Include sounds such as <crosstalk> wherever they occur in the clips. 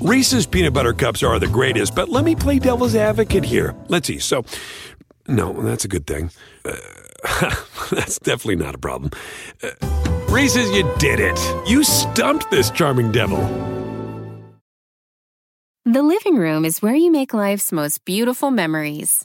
Reese's peanut butter cups are the greatest, but let me play devil's advocate here. Let's see. So, no, that's a good thing. Uh, <laughs> that's definitely not a problem. Uh, Reese's, you did it. You stumped this charming devil. The living room is where you make life's most beautiful memories.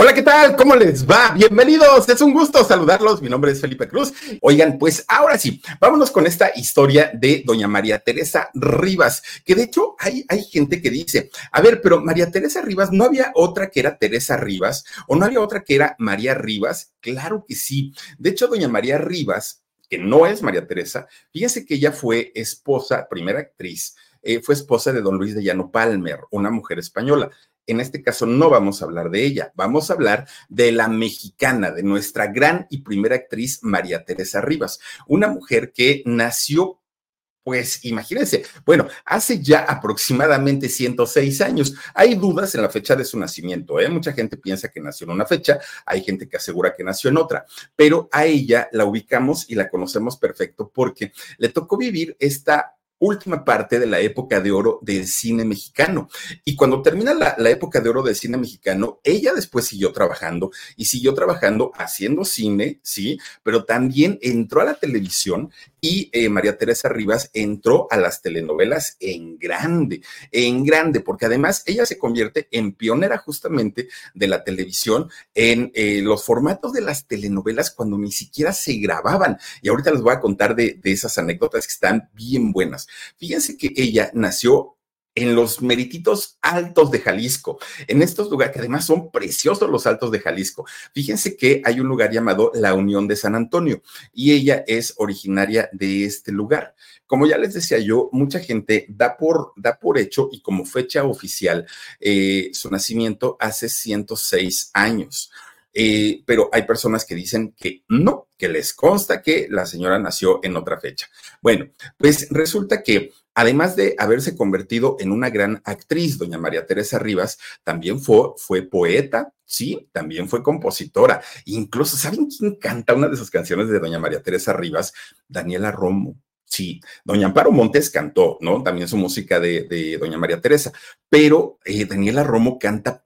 Hola, ¿qué tal? ¿Cómo les va? Bienvenidos, es un gusto saludarlos. Mi nombre es Felipe Cruz. Oigan, pues ahora sí, vámonos con esta historia de doña María Teresa Rivas, que de hecho hay, hay gente que dice, a ver, pero María Teresa Rivas, ¿no había otra que era Teresa Rivas o no había otra que era María Rivas? Claro que sí. De hecho, doña María Rivas, que no es María Teresa, fíjense que ella fue esposa, primera actriz, eh, fue esposa de don Luis de Llano Palmer, una mujer española en este caso no vamos a hablar de ella, vamos a hablar de la mexicana, de nuestra gran y primera actriz María Teresa Rivas, una mujer que nació pues imagínense, bueno, hace ya aproximadamente 106 años. Hay dudas en la fecha de su nacimiento, ¿eh? Mucha gente piensa que nació en una fecha, hay gente que asegura que nació en otra, pero a ella la ubicamos y la conocemos perfecto porque le tocó vivir esta última parte de la época de oro del cine mexicano. Y cuando termina la, época de oro del cine mexicano, ella después siguió trabajando y siguió trabajando haciendo cine, sí, pero también entró a la televisión y eh, María Teresa Rivas entró a las telenovelas en grande, en grande, porque además ella se convierte en pionera justamente de la televisión en eh, los formatos de las telenovelas cuando ni siquiera se grababan. Y ahorita les voy a contar de, de esas anécdotas que están bien buenas. Fíjense que ella nació en los merititos altos de Jalisco, en estos lugares que además son preciosos los altos de Jalisco. Fíjense que hay un lugar llamado La Unión de San Antonio y ella es originaria de este lugar. Como ya les decía yo, mucha gente da por, da por hecho y como fecha oficial eh, su nacimiento hace 106 años. Eh, pero hay personas que dicen que no, que les consta que la señora nació en otra fecha. Bueno, pues resulta que además de haberse convertido en una gran actriz, doña María Teresa Rivas, también fue, poeta, sí, también fue compositora. Incluso, ¿saben quién canta una de sus canciones de doña María Teresa Rivas? Daniela Romo. Sí, doña Amparo Montes cantó, ¿no? También su música de, doña María Teresa, pero eh, Daniela Romo canta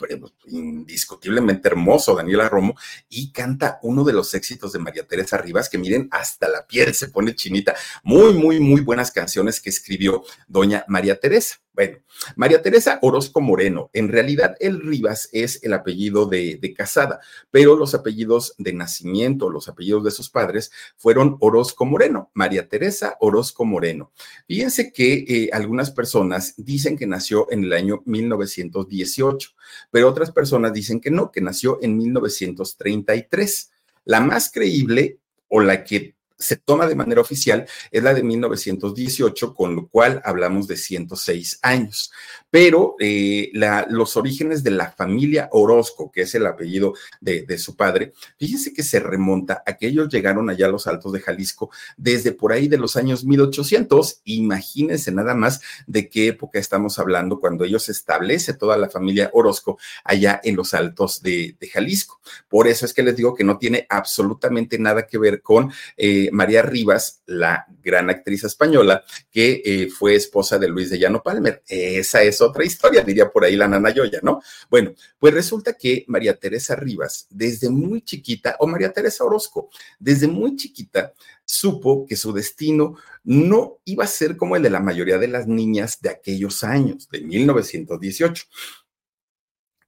indiscutiblemente hermoso, Daniela Romo, y canta uno de los éxitos de María Teresa Rivas, que miren, hasta la piel se pone chinita. Muy, muy, muy buenas canciones que escribió doña María Teresa. Bueno, María Teresa Orozco Moreno, en realidad el Rivas es el apellido de, casada, pero los apellidos de nacimiento, los apellidos de sus padres fueron Orozco Moreno, María Teresa Orozco Moreno. Fíjense que eh, algunas personas dicen que nació en el año 1918, pero otras personas dicen que no, que nació en 1933. La más creíble o la que se toma de manera oficial es la de 1918, con lo cual hablamos de 106 años. Pero eh, los orígenes de la familia Orozco, que es el apellido de, su padre, fíjense que se remonta a que ellos llegaron allá a los Altos de Jalisco desde por ahí de los años 1800. Imagínense nada más de qué época estamos hablando cuando ellos establece toda la familia Orozco allá en los Altos de, de Jalisco. Por eso es que les digo que no tiene absolutamente nada que ver con... Eh, María Rivas, la gran actriz española, que eh, fue esposa de Luis de Llano Palmer. Esa es otra historia, diría por ahí la nana Yoya, ¿no? Bueno, pues resulta que María Teresa Rivas, desde muy chiquita, o María Teresa Orozco, desde muy chiquita, supo que su destino no iba a ser como el de la mayoría de las niñas de aquellos años, de 1918.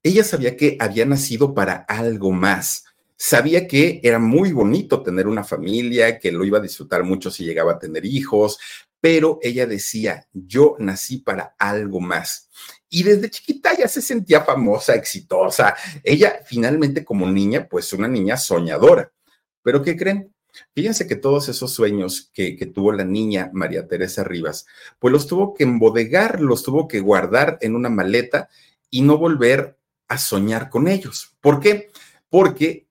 Ella sabía que había nacido para algo más Sabía que era muy bonito tener una familia, que lo iba a disfrutar mucho si llegaba a tener hijos, pero ella decía, yo nací para algo más. Y desde chiquita ya se sentía famosa, exitosa. Ella finalmente como niña, pues una niña soñadora. Pero ¿qué creen? Fíjense que todos esos sueños que, tuvo la niña María Teresa Rivas, pues los tuvo que embodegar, los tuvo que guardar en una maleta y no volver a soñar con ellos. ¿Por qué? Porque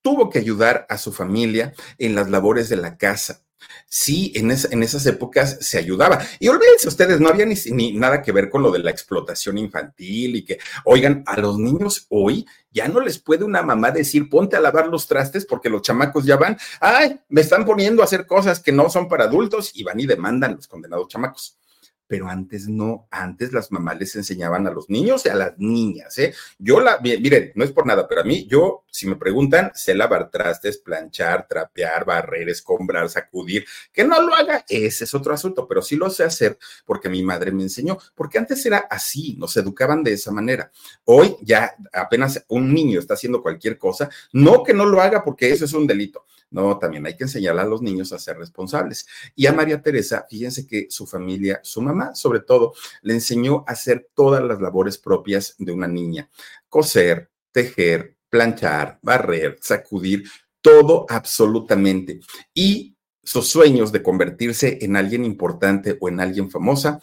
tuvo que ayudar a su familia en las labores de la casa. Sí, en, esas épocas se ayudaba. Y olvídense ustedes, no había ni, nada que ver con lo de la explotación infantil y que, oigan, a los niños hoy ya no les puede una mamá decir, ponte a lavar los trastes porque los chamacos ya van, ay, me están poniendo a hacer cosas que no son para adultos y van y demandan los condenados chamacos pero antes no, antes las mamás les enseñaban a los niños y a las niñas, ¿eh? Yo la, miren, no es por nada, pero a mí, yo, si me preguntan, sé lavar trastes, planchar, trapear, barrer, escombrar, sacudir, que no lo haga, ese es otro asunto, pero sí lo sé hacer porque mi madre me enseñó, porque antes era así, nos educaban de esa manera. Hoy ya apenas un niño está haciendo cualquier cosa, no que no lo haga porque eso es un delito, no, también hay que enseñar a los niños a ser responsables. Y a María Teresa, fíjense que su familia, su mamá sobre todo, le enseñó a hacer todas las labores propias de una niña. Coser, tejer, planchar, barrer, sacudir, todo absolutamente. Y sus sueños de convertirse en alguien importante o en alguien famosa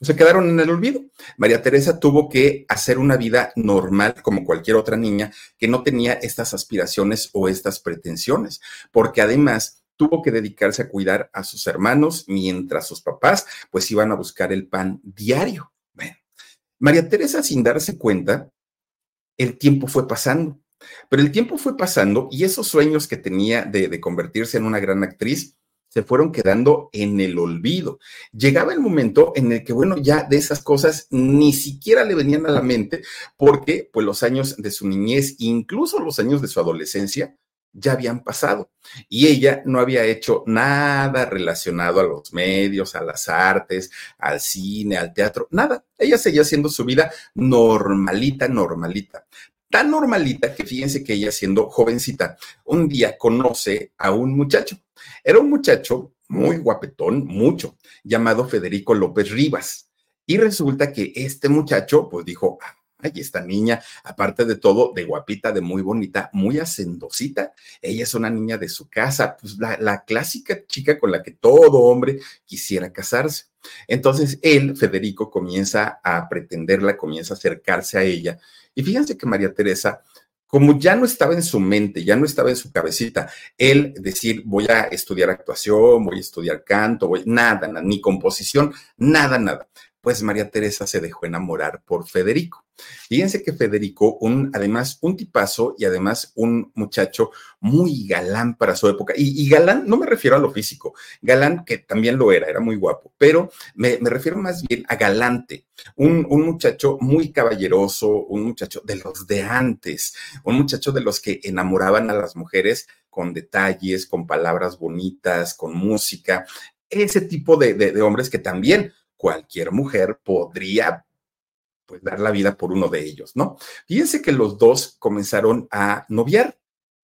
se quedaron en el olvido. María Teresa tuvo que hacer una vida normal como cualquier otra niña que no tenía estas aspiraciones o estas pretensiones, porque además tuvo que dedicarse a cuidar a sus hermanos mientras sus papás pues iban a buscar el pan diario. María Teresa sin darse cuenta, el tiempo fue pasando, pero el tiempo fue pasando y esos sueños que tenía de, de convertirse en una gran actriz, se fueron quedando en el olvido. Llegaba el momento en el que, bueno, ya de esas cosas ni siquiera le venían a la mente porque, pues, los años de su niñez, incluso los años de su adolescencia, ya habían pasado y ella no había hecho nada relacionado a los medios, a las artes, al cine, al teatro, nada. Ella seguía haciendo su vida normalita, normalita. Tan normalita que fíjense que ella siendo jovencita, un día conoce a un muchacho era un muchacho muy guapetón, mucho, llamado Federico López Rivas. Y resulta que este muchacho, pues dijo, ay, esta niña, aparte de todo, de guapita, de muy bonita, muy hacendosita, ella es una niña de su casa, pues la, la clásica chica con la que todo hombre quisiera casarse. Entonces él, Federico, comienza a pretenderla, comienza a acercarse a ella. Y fíjense que María Teresa como ya no estaba en su mente, ya no estaba en su cabecita, él decir, voy a estudiar actuación, voy a estudiar canto, voy, nada, nada, ni composición, nada, nada pues María Teresa se dejó enamorar por Federico. Fíjense que Federico, un, además un tipazo y además un muchacho muy galán para su época. Y, galán, no me refiero a lo físico, galán que también lo era, era muy guapo, pero me, refiero más bien a galante, un, un, muchacho muy caballeroso, un muchacho de los de antes, un muchacho de los que enamoraban a las mujeres con detalles, con palabras bonitas, con música, ese tipo de, de hombres que también cualquier mujer podría pues dar la vida por uno de ellos, ¿no? Fíjense que los dos comenzaron a noviar,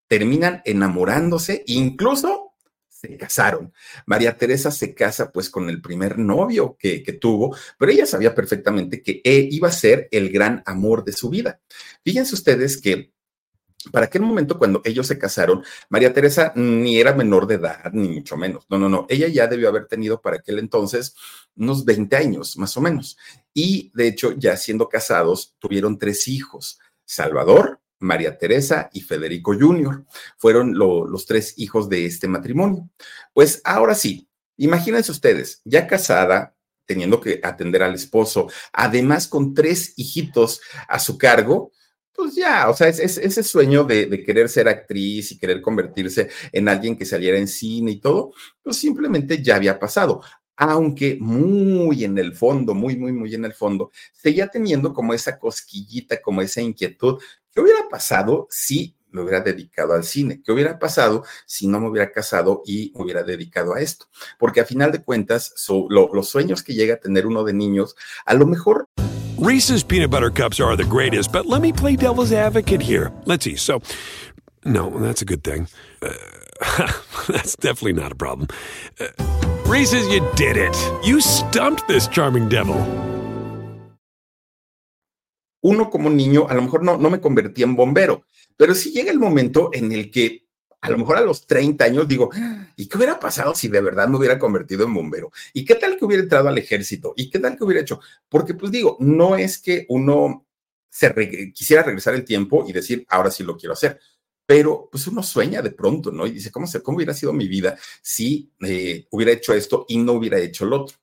terminan enamorándose, incluso se casaron. María Teresa se casa pues con el primer novio que, tuvo, pero ella sabía perfectamente que e, iba a ser el gran amor de su vida. Fíjense ustedes que para aquel momento, cuando ellos se casaron, María Teresa ni era menor de edad, ni mucho menos. No, no, no. Ella ya debió haber tenido para aquel entonces unos 20 años, más o menos. Y de hecho, ya siendo casados, tuvieron tres hijos: Salvador, María Teresa y Federico Jr. Fueron los tres hijos de este matrimonio. Pues ahora sí, imagínense ustedes, ya casada, teniendo que atender al esposo, además con tres hijitos a su cargo pues ya, o sea, es, ese sueño de, querer ser actriz y querer convertirse en alguien que saliera en cine y todo, pues simplemente ya había pasado. Aunque muy en el fondo, muy, muy, muy en el fondo, seguía teniendo como esa cosquillita, como esa inquietud. ¿Qué hubiera pasado si me hubiera dedicado al cine? ¿Qué hubiera pasado si no me hubiera casado y me hubiera dedicado a esto? Porque a final de cuentas, los sueños que llega a tener uno de niños, a lo mejor Reese's peanut butter cups are the greatest, but let me play devil's advocate here. Let's see. So, no, that's a good thing. Uh, <laughs> that's definitely not a problem. Uh, Reese's, you did it. You stumped this charming devil. Uno como niño, a lo mejor no, no me convertí en bombero, pero sí llega el momento en el que a lo mejor a los 30 años digo, ¿y qué hubiera pasado si de verdad me hubiera convertido en bombero? ¿Y qué tal que hubiera entrado al ejército? ¿Y qué tal que hubiera hecho? Porque pues digo, no es que uno quisiera regresar el tiempo y decir, ahora sí lo quiero hacer. Pero pues uno sueña de pronto, ¿no? Y dice, ¿cómo, se, cómo hubiera sido mi vida si eh, hubiera hecho esto y no hubiera hecho lo otro?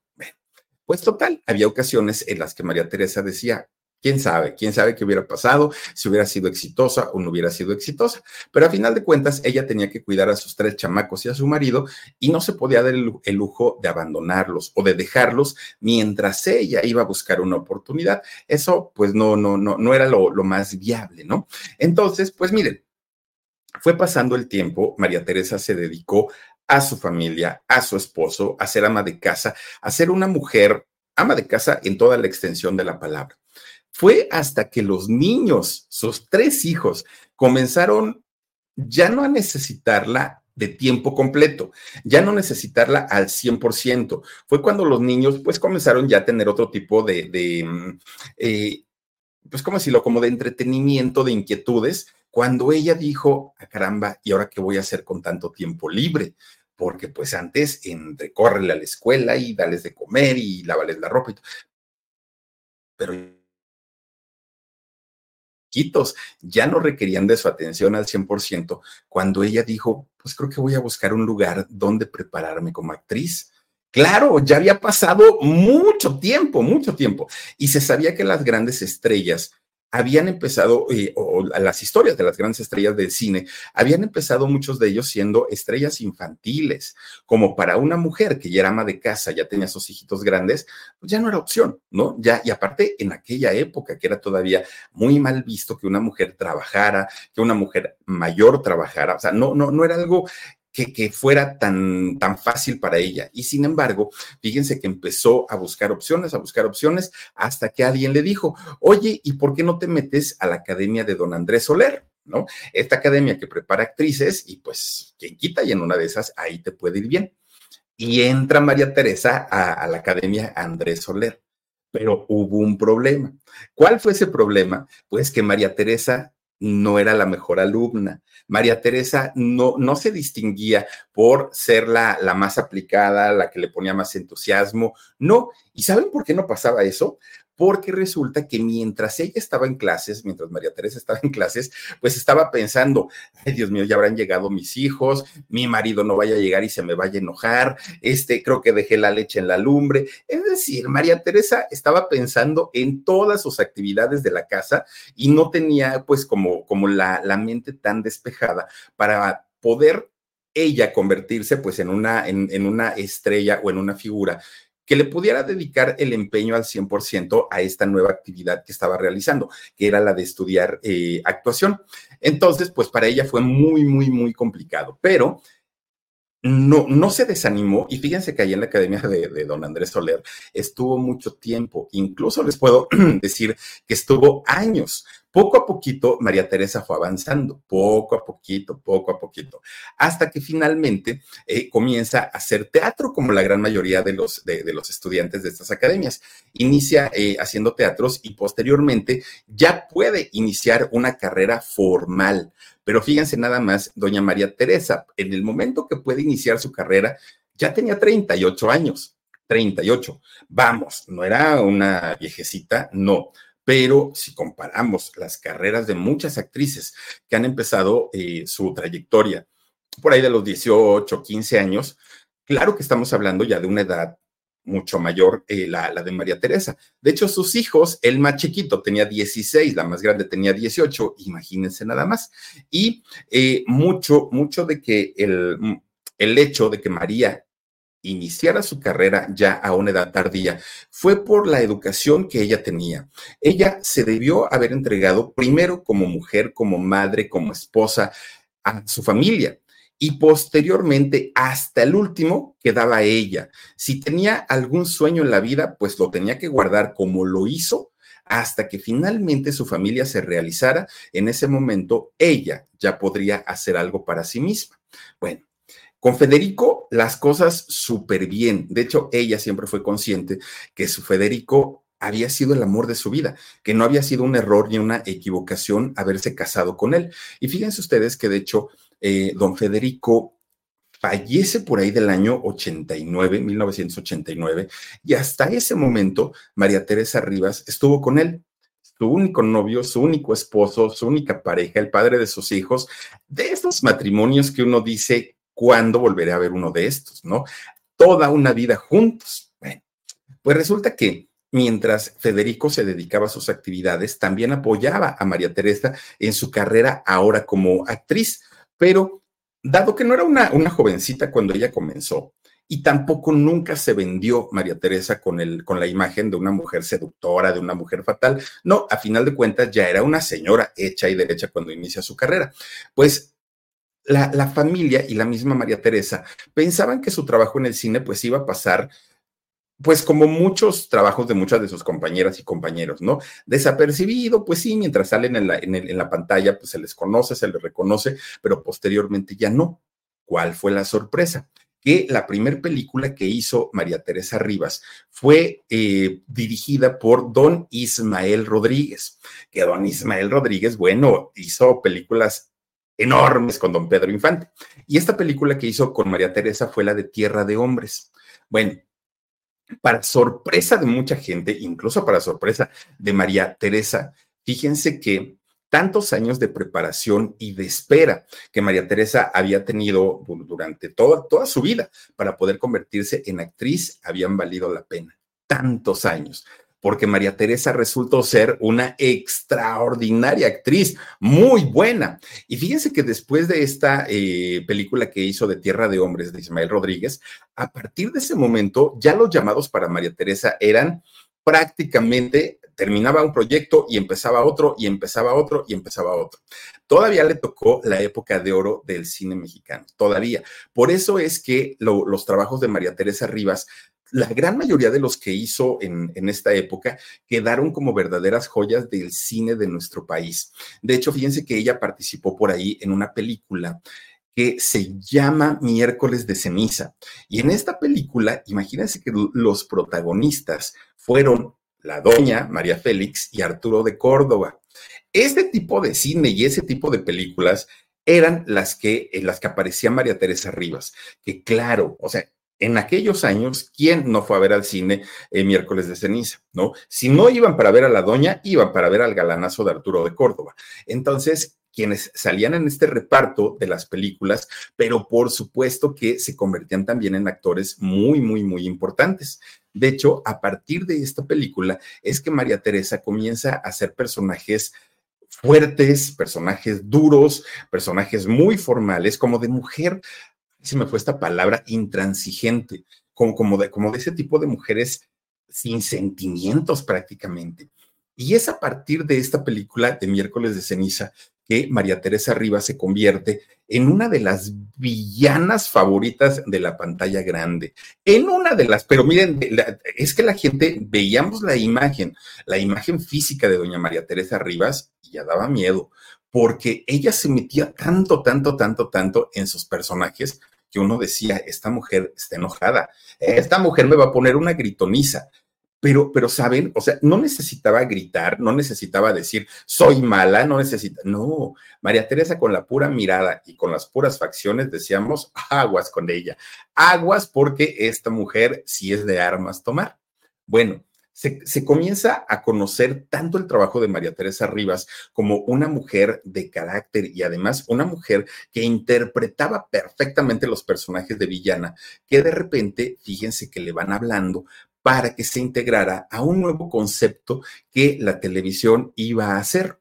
pues total, había ocasiones en las que María Teresa decía, ¿Quién sabe? ¿Quién sabe qué hubiera pasado si hubiera sido exitosa o no hubiera sido exitosa? Pero a final de cuentas, ella tenía que cuidar a sus tres chamacos y a su marido y no se podía dar el, lujo de abandonarlos o de dejarlos mientras ella iba a buscar una oportunidad. Eso, pues, no, no, no, no era lo, lo más viable, ¿no? Entonces, pues miren, fue pasando el tiempo, María Teresa se dedicó a su familia, a su esposo, a ser ama de casa, a ser una mujer ama de casa en toda la extensión de la palabra. Fue hasta que los niños, sus tres hijos, comenzaron ya no a necesitarla de tiempo completo, ya no necesitarla al 100%. Fue cuando los niños pues comenzaron ya a tener otro tipo de, mm, eh, pues cómo decirlo, como de entretenimiento, de inquietudes, cuando ella dijo, ah, caramba, ¿y ahora qué voy a hacer con tanto tiempo libre? Porque pues antes, entre córrele a la escuela y dales de comer y lávales la ropa y todo. Pero ya no requerían de su atención al 100% cuando ella dijo, pues creo que voy a buscar un lugar donde prepararme como actriz. Claro, ya había pasado mucho tiempo, mucho tiempo, y se sabía que las grandes estrellas habían empezado, eh, o las historias de las grandes estrellas del cine, habían empezado muchos de ellos siendo estrellas infantiles, como para una mujer que ya era ama de casa, ya tenía sus hijitos grandes, pues ya no era opción, ¿no? Ya, y aparte en aquella época que era todavía muy mal visto que una mujer trabajara, que una mujer mayor trabajara, o sea, no, no, no era algo que, fuera tan, tan fácil para ella. Y sin embargo, fíjense que empezó a buscar opciones, a buscar opciones, hasta que alguien le dijo, oye, ¿y por qué no te metes a la academia de don Andrés Soler? ¿No? Esta academia que prepara actrices y pues quien quita y en una de esas ahí te puede ir bien. Y entra María Teresa a, a la academia Andrés Soler. Pero hubo un problema. ¿Cuál fue ese problema? Pues que María Teresa no era la mejor alumna. María Teresa no, no se distinguía por ser la, la más aplicada, la que le ponía más entusiasmo. No. ¿Y saben por qué no pasaba eso? Porque resulta que mientras ella estaba en clases, mientras María Teresa estaba en clases, pues estaba pensando, ay Dios mío, ya habrán llegado mis hijos, mi marido no vaya a llegar y se me vaya a enojar, este, creo que dejé la leche en la lumbre. Es decir, María Teresa estaba pensando en todas sus actividades de la casa y no tenía pues como, como la, la mente tan despejada para poder ella convertirse pues en una, en, en, una estrella o en una figura que le pudiera dedicar el empeño al 100% a esta nueva actividad que estaba realizando, que era la de estudiar eh, actuación. Entonces, pues para ella fue muy, muy, muy complicado, pero no, no se desanimó y fíjense que ahí en la academia de, de, don Andrés Soler estuvo mucho tiempo, incluso les puedo <clears throat> decir que estuvo años, poco a poquito, María Teresa fue avanzando, poco a poquito, poco a poquito, hasta que finalmente eh, comienza a hacer teatro, como la gran mayoría de los, de, los estudiantes de estas academias. Inicia eh, haciendo teatros y posteriormente ya puede iniciar una carrera formal. Pero fíjense nada más, doña María Teresa, en el momento que puede iniciar su carrera, ya tenía 38 años. 38. Vamos, no era una viejecita, no pero si comparamos las carreras de muchas actrices que han empezado eh, su trayectoria por ahí de los 18, 15 años, claro que estamos hablando ya de una edad mucho mayor, eh, la, la, de María Teresa. De hecho, sus hijos, el más chiquito tenía 16, la más grande tenía 18, imagínense nada más. Y eh, mucho, mucho de que el, el hecho de que María iniciara su carrera ya a una edad tardía fue por la educación que ella tenía. Ella se debió haber entregado primero como mujer, como madre, como esposa a su familia y posteriormente hasta el último quedaba ella. Si tenía algún sueño en la vida, pues lo tenía que guardar como lo hizo hasta que finalmente su familia se realizara. En ese momento ella ya podría hacer algo para sí misma. Bueno, con Federico las cosas súper bien. De hecho, ella siempre fue consciente que su Federico había sido el amor de su vida, que no había sido un error ni una equivocación haberse casado con él. Y fíjense ustedes que de hecho eh, don Federico fallece por ahí del año 89, 1989, y hasta ese momento María Teresa Rivas estuvo con él, su único novio, su único esposo, su única pareja, el padre de sus hijos, de estos matrimonios que uno dice, ¿cuándo volveré a ver uno de estos? ¿No? Toda una vida juntos. Pues resulta que mientras Federico se dedicaba a sus actividades, también apoyaba a María Teresa en su carrera ahora como actriz, pero dado que no era una, una jovencita cuando ella comenzó, y tampoco nunca se vendió María Teresa con, el, con la imagen de una mujer seductora, de una mujer fatal. No, a final de cuentas ya era una señora hecha y derecha cuando inicia su carrera. Pues la, la, familia y la misma María Teresa pensaban que su trabajo en el cine pues iba a pasar pues como muchos trabajos de muchas de sus compañeras y compañeros, ¿no? Desapercibido, pues sí, mientras salen en la, en, la pantalla, pues se les conoce, se les reconoce, pero posteriormente ya no. ¿Cuál fue la sorpresa? que la primera película que hizo María Teresa Rivas fue eh, dirigida por don Ismael Rodríguez, que don Ismael Rodríguez, bueno, hizo películas enormes con don Pedro Infante. Y esta película que hizo con María Teresa fue la de Tierra de Hombres. Bueno, para sorpresa de mucha gente, incluso para sorpresa de María Teresa, fíjense que tantos años de preparación y de espera que María Teresa había tenido durante toda, toda su vida para poder convertirse en actriz habían valido la pena. Tantos años porque María Teresa resultó ser una extraordinaria actriz, muy buena. Y fíjense que después de esta eh, película que hizo de Tierra de Hombres de Ismael Rodríguez, a partir de ese momento ya los llamados para María Teresa eran prácticamente terminaba un proyecto y empezaba otro y empezaba otro y empezaba otro. Todavía le tocó la época de oro del cine mexicano, todavía. Por eso es que los trabajos de María Teresa Rivas la gran mayoría de los que hizo en, esta época quedaron como verdaderas joyas del cine de nuestro país. De hecho, fíjense que ella participó por ahí en una película que se llama Miércoles de Ceniza. Y en esta película, imagínense que los protagonistas fueron la doña María Félix y Arturo de Córdoba. Este tipo de cine y ese tipo de películas eran las que, en las que aparecía María Teresa Rivas, que claro, o sea, en aquellos años, ¿quién no fue a ver al cine el miércoles de ceniza? ¿No? Si no iban para ver a la doña, iban para ver al galanazo de Arturo de Córdoba. Entonces, quienes salían en este reparto de las películas, pero por supuesto que se convertían también en actores muy, muy, muy importantes. De hecho, a partir de esta película es que María Teresa comienza a hacer personajes fuertes, personajes duros, personajes muy formales, como de mujer se me fue esta palabra, intransigente, como, como, de, como de ese tipo de mujeres sin sentimientos prácticamente. Y es a partir de esta película de miércoles de ceniza que María Teresa Rivas se convierte en una de las villanas favoritas de la pantalla grande. En una de las, pero miren, es que la gente veíamos la imagen, la imagen física de doña María Teresa Rivas y ya daba miedo, porque ella se metía tanto, tanto, tanto, tanto en sus personajes que uno decía, esta mujer está enojada, esta mujer me va a poner una gritoniza. Pero, pero, ¿saben? O sea, no necesitaba gritar, no necesitaba decir, soy mala, no necesita. No, María Teresa con la pura mirada y con las puras facciones decíamos, aguas con ella, aguas porque esta mujer sí es de armas tomar. Bueno, se, comienza a conocer tanto el trabajo de María Teresa Rivas como una mujer de carácter y además una mujer que interpretaba perfectamente los personajes de villana, que de repente, fíjense que le van hablando para que se integrara a un nuevo concepto que la televisión iba a hacer.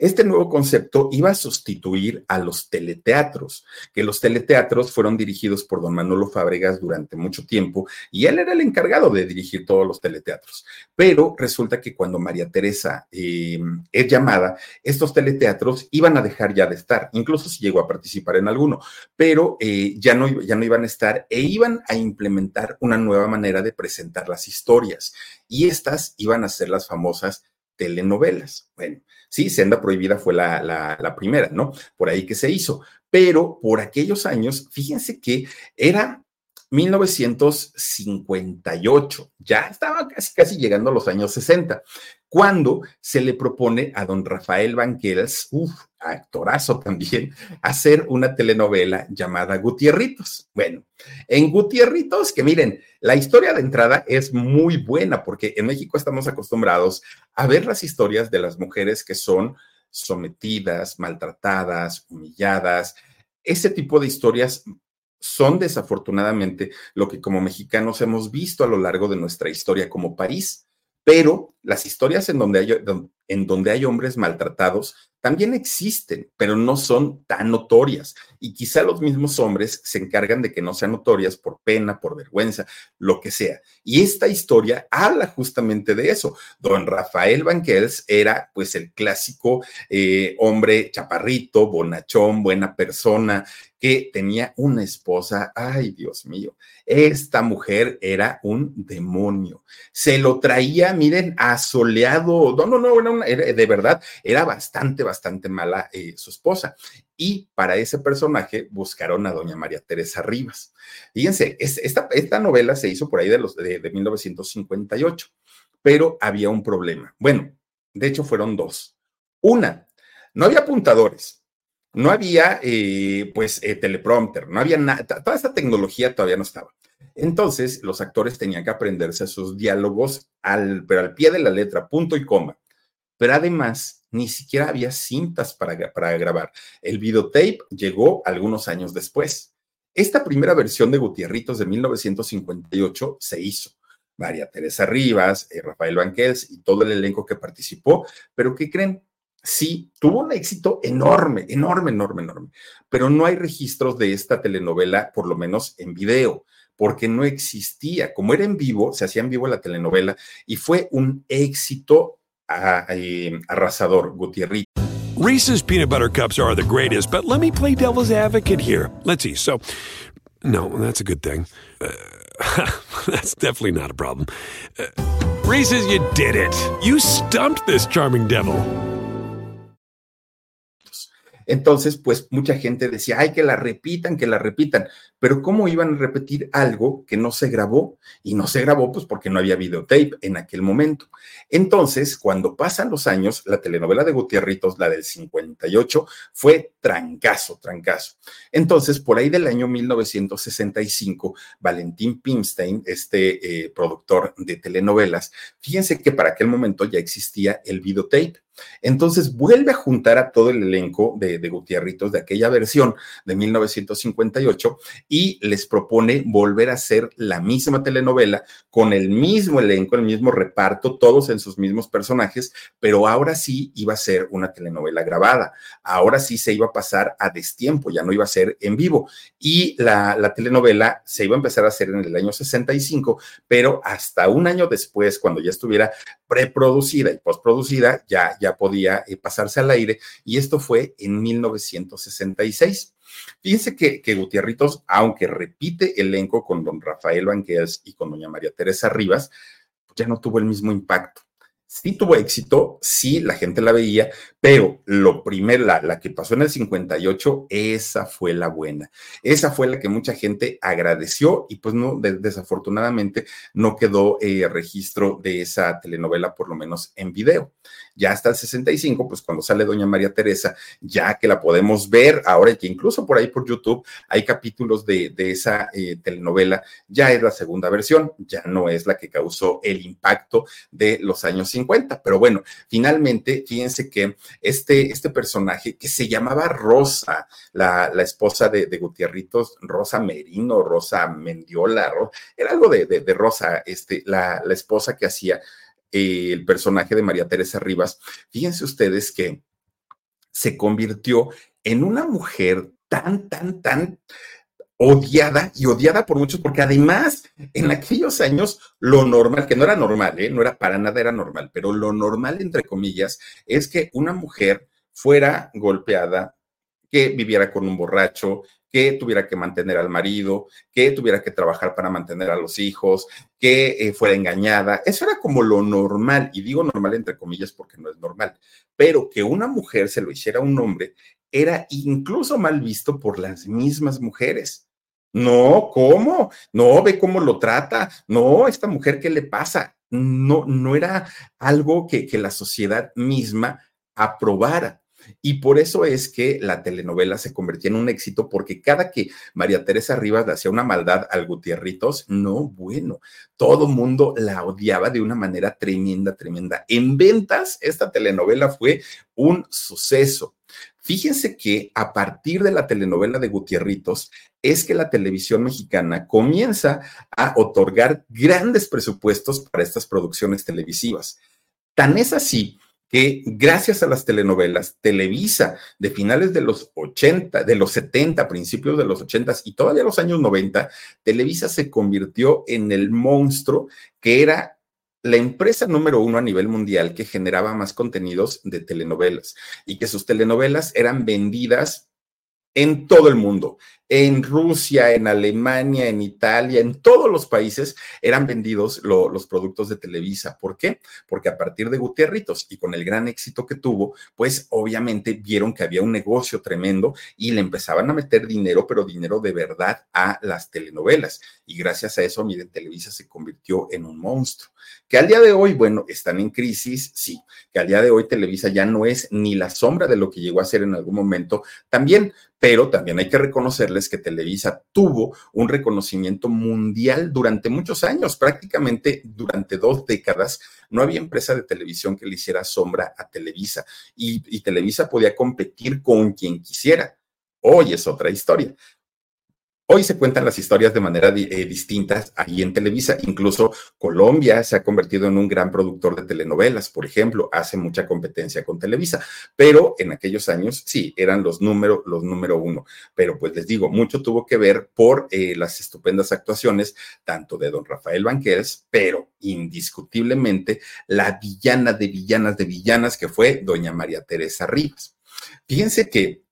Este nuevo concepto iba a sustituir a los teleteatros, que los teleteatros fueron dirigidos por don Manolo Fábregas durante mucho tiempo y él era el encargado de dirigir todos los teleteatros. Pero resulta que cuando María Teresa em, es llamada, estos teleteatros iban a dejar ya de estar, incluso si llegó a participar en alguno, pero eh, ya, no, ya no iban a estar e iban a implementar una nueva manera de presentar las historias y estas iban a ser las famosas telenovelas. Bueno, Sí, Senda Prohibida fue la, la, primera, ¿no? Por ahí que se hizo. Pero por aquellos años, fíjense que era 1958, ya estaba casi, casi llegando a los años 60, cuando se le propone a don Rafael Banquels, uff, actorazo también, hacer una telenovela llamada Gutierritos. Bueno, en Gutierritos, que miren, la historia de entrada es muy buena porque en México estamos acostumbrados a ver las historias de las mujeres que son sometidas, maltratadas, humilladas. Ese tipo de historias son desafortunadamente lo que como mexicanos hemos visto a lo largo de nuestra historia como país. Pero las historias en donde hay, en donde hay hombres maltratados también existen, pero no son tan notorias. Y quizá los mismos hombres se encargan de que no sean notorias por pena, por vergüenza, lo que sea. Y esta historia habla justamente de eso. Don Rafael Banquels era pues el clásico eh, hombre chaparrito, bonachón, buena persona, que tenía una esposa, ay Dios mío, esta mujer era un demonio. Se lo traía, miren, asoleado, no, no, no, de verdad, era bastante, bastante mala eh, su esposa. Y para ese personaje buscaron a doña María Teresa Rivas. Fíjense, esta, esta novela se hizo por ahí de, los, de, de 1958, pero había un problema. Bueno, de hecho fueron dos. Una, no había apuntadores no había, eh, pues, eh, teleprompter, no había nada, toda esta tecnología todavía no estaba. Entonces, los actores tenían que aprenderse sus diálogos, al, pero al pie de la letra, punto y coma. Pero además, ni siquiera había cintas para, grabar. El videotape llegó algunos años después. Esta primera versión de Gutierritos de 1958 se hizo. María Teresa Rivas, eh, Rafael Banquels y todo el elenco que participó, pero ¿qué creen? Sí, tuvo un éxito enorme, enorme, enorme, enorme, pero no hay registros de esta telenovela, por lo menos en video, porque no existía. Como era en vivo, se hacía en vivo la telenovela y fue un éxito eh, arrasador, Gutiérrez. Reese's peanut butter cups are the greatest, but let me play devil's advocate here. Let's see. So, no, that's a good thing. Uh, <laughs> that's definitely not a problem. Uh, Reese's, you did it. You stumped this charming devil. Entonces, pues mucha gente decía, ay, que la repitan, que la repitan, pero ¿cómo iban a repetir algo que no se grabó? Y no se grabó, pues porque no había videotape en aquel momento. Entonces, cuando pasan los años, la telenovela de Gutierritos, la del 58, fue trancazo, trancazo. Entonces, por ahí del año 1965, Valentín Pimstein, este eh, productor de telenovelas, fíjense que para aquel momento ya existía el videotape. Entonces vuelve a juntar a todo el elenco de, de de aquella versión de 1958 y les propone volver a hacer la misma telenovela con el mismo elenco, el mismo reparto, todos en sus mismos personajes, pero ahora sí iba a ser una telenovela grabada. Ahora sí se iba a pasar a destiempo, ya no iba a ser en vivo. Y la, la telenovela se iba a empezar a hacer en el año 65, pero hasta un año después, cuando ya estuviera preproducida y postproducida, ya, ya podía eh, pasarse al aire y esto fue en 1966. Fíjense que, que aunque repite elenco con don Rafael Banqueas y con doña María Teresa Rivas, ya no tuvo el mismo impacto sí tuvo éxito, sí, la gente la veía, pero lo primero, la, la, que pasó en el 58, esa fue la buena. Esa fue la que mucha gente agradeció y pues no, de, desafortunadamente no quedó eh, registro de esa telenovela, por lo menos en video. Ya hasta el 65, pues cuando sale Doña María Teresa, ya que la podemos ver ahora y que incluso por ahí por YouTube hay capítulos de, esa eh, telenovela, ya es la segunda versión, ya no es la que causó el impacto de los años 50 pero bueno, finalmente, fíjense que este, este personaje que se llamaba Rosa, la, la esposa de, de, Rosa Merino, Rosa Mendiola, era algo de, de, de Rosa, este, la, la, esposa que hacía eh, el personaje de María Teresa Rivas. Fíjense ustedes que se convirtió en una mujer tan, tan, tan odiada y odiada por muchos, porque además en aquellos años lo normal, que no era normal, ¿eh? no era para nada, era normal, pero lo normal, entre comillas, es que una mujer fuera golpeada, que viviera con un borracho, que tuviera que mantener al marido, que tuviera que trabajar para mantener a los hijos, que eh, fuera engañada. Eso era como lo normal, y digo normal entre comillas porque no es normal, pero que una mujer se lo hiciera a un hombre era incluso mal visto por las mismas mujeres No, ¿cómo? No, ve cómo lo trata. No, esta mujer, ¿qué le pasa? No, no era algo que, que la sociedad misma aprobara. Y por eso es que la telenovela se convertía en un éxito, porque cada que María Teresa Rivas le hacía una maldad al Gutierritos, no, bueno, todo mundo la odiaba de una manera tremenda, tremenda. En ventas, esta telenovela fue un suceso. Fíjense que a partir de la telenovela de Gutierritos es que la televisión mexicana comienza a otorgar grandes presupuestos para estas producciones televisivas. Tan es así que gracias a las telenovelas, Televisa de finales de los 80, de los 70, principios de los 80 y todavía los años 90, Televisa se convirtió en el monstruo que era la empresa número uno a nivel mundial que generaba más contenidos de telenovelas y que sus telenovelas eran vendidas en todo el mundo, en Rusia, en Alemania, en Italia, en todos los países eran vendidos los productos de Televisa. ¿Por qué? Porque a partir de Gutierritos y con el gran éxito que tuvo, pues obviamente vieron que había un negocio tremendo y le empezaban a meter dinero, pero dinero de verdad a las telenovelas. Y gracias a eso, miren, Televisa se convirtió en un monstruo. Que al día de hoy, bueno, están en crisis, sí, que al día de hoy Televisa ya no es ni la sombra de lo que llegó a ser en algún momento, también, pero también hay que reconocerles que Televisa tuvo un reconocimiento mundial durante muchos años, prácticamente durante dos décadas. No había empresa de televisión que le hiciera sombra a Televisa y, y Televisa podía competir con quien quisiera. Hoy es otra historia. Hoy se cuentan las historias de manera eh, distinta ahí en Televisa. Incluso Colombia se ha convertido en un gran productor de telenovelas, por ejemplo, hace mucha competencia con Televisa. Pero en aquellos años sí, eran los número, los número uno. Pero pues les digo, mucho tuvo que ver por eh, las estupendas actuaciones tanto de don Rafael Banquels, pero indiscutiblemente la villana de villanas de villanas que fue doña María Teresa Rivas. Fíjense que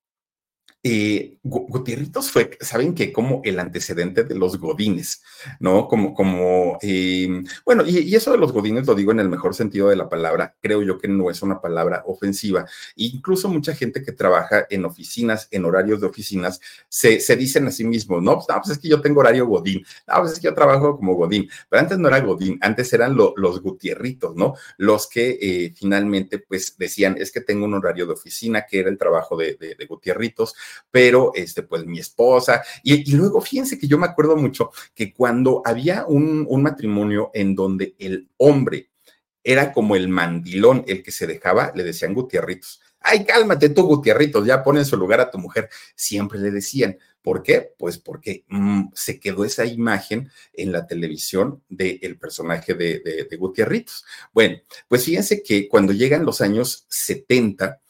eh, Gutierritos fue, saben que como el antecedente de los Godines, ¿no? Como, como, em, bueno, y, eso de los Godines lo digo en el mejor sentido de la palabra, creo yo que no es una palabra ofensiva. incluso mucha gente que trabaja en oficinas, en horarios de oficinas, se, dicen a sí mismos, no, no, pues es que yo tengo horario Godín, no, pues es que yo trabajo como Godín, pero antes no era Godín, antes eran los Gutierritos, ¿no? Los que eh, finalmente, pues decían, es que tengo un horario de oficina, que era el trabajo de, de, de Gutierritos pero este, pues mi esposa. Y, luego fíjense que yo me acuerdo mucho que cuando había un, un matrimonio en donde el hombre era como el mandilón, el que se dejaba, le decían Gutierritos. Ay, cálmate tú, Gutierritos, ya pon en su lugar a tu mujer. Siempre le decían. ¿Por qué? Pues porque mm, se quedó esa imagen en la televisión del personaje de, de, de Gutierritos. Bueno, pues fíjense que cuando llegan los años 70,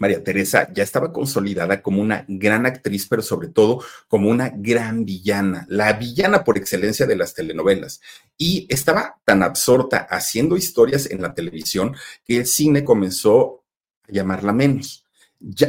María Teresa ya estaba consolidada como una gran actriz, pero sobre todo como una gran villana, la villana por excelencia de las telenovelas. Y estaba tan absorta haciendo historias en la televisión que el cine comenzó a llamarla menos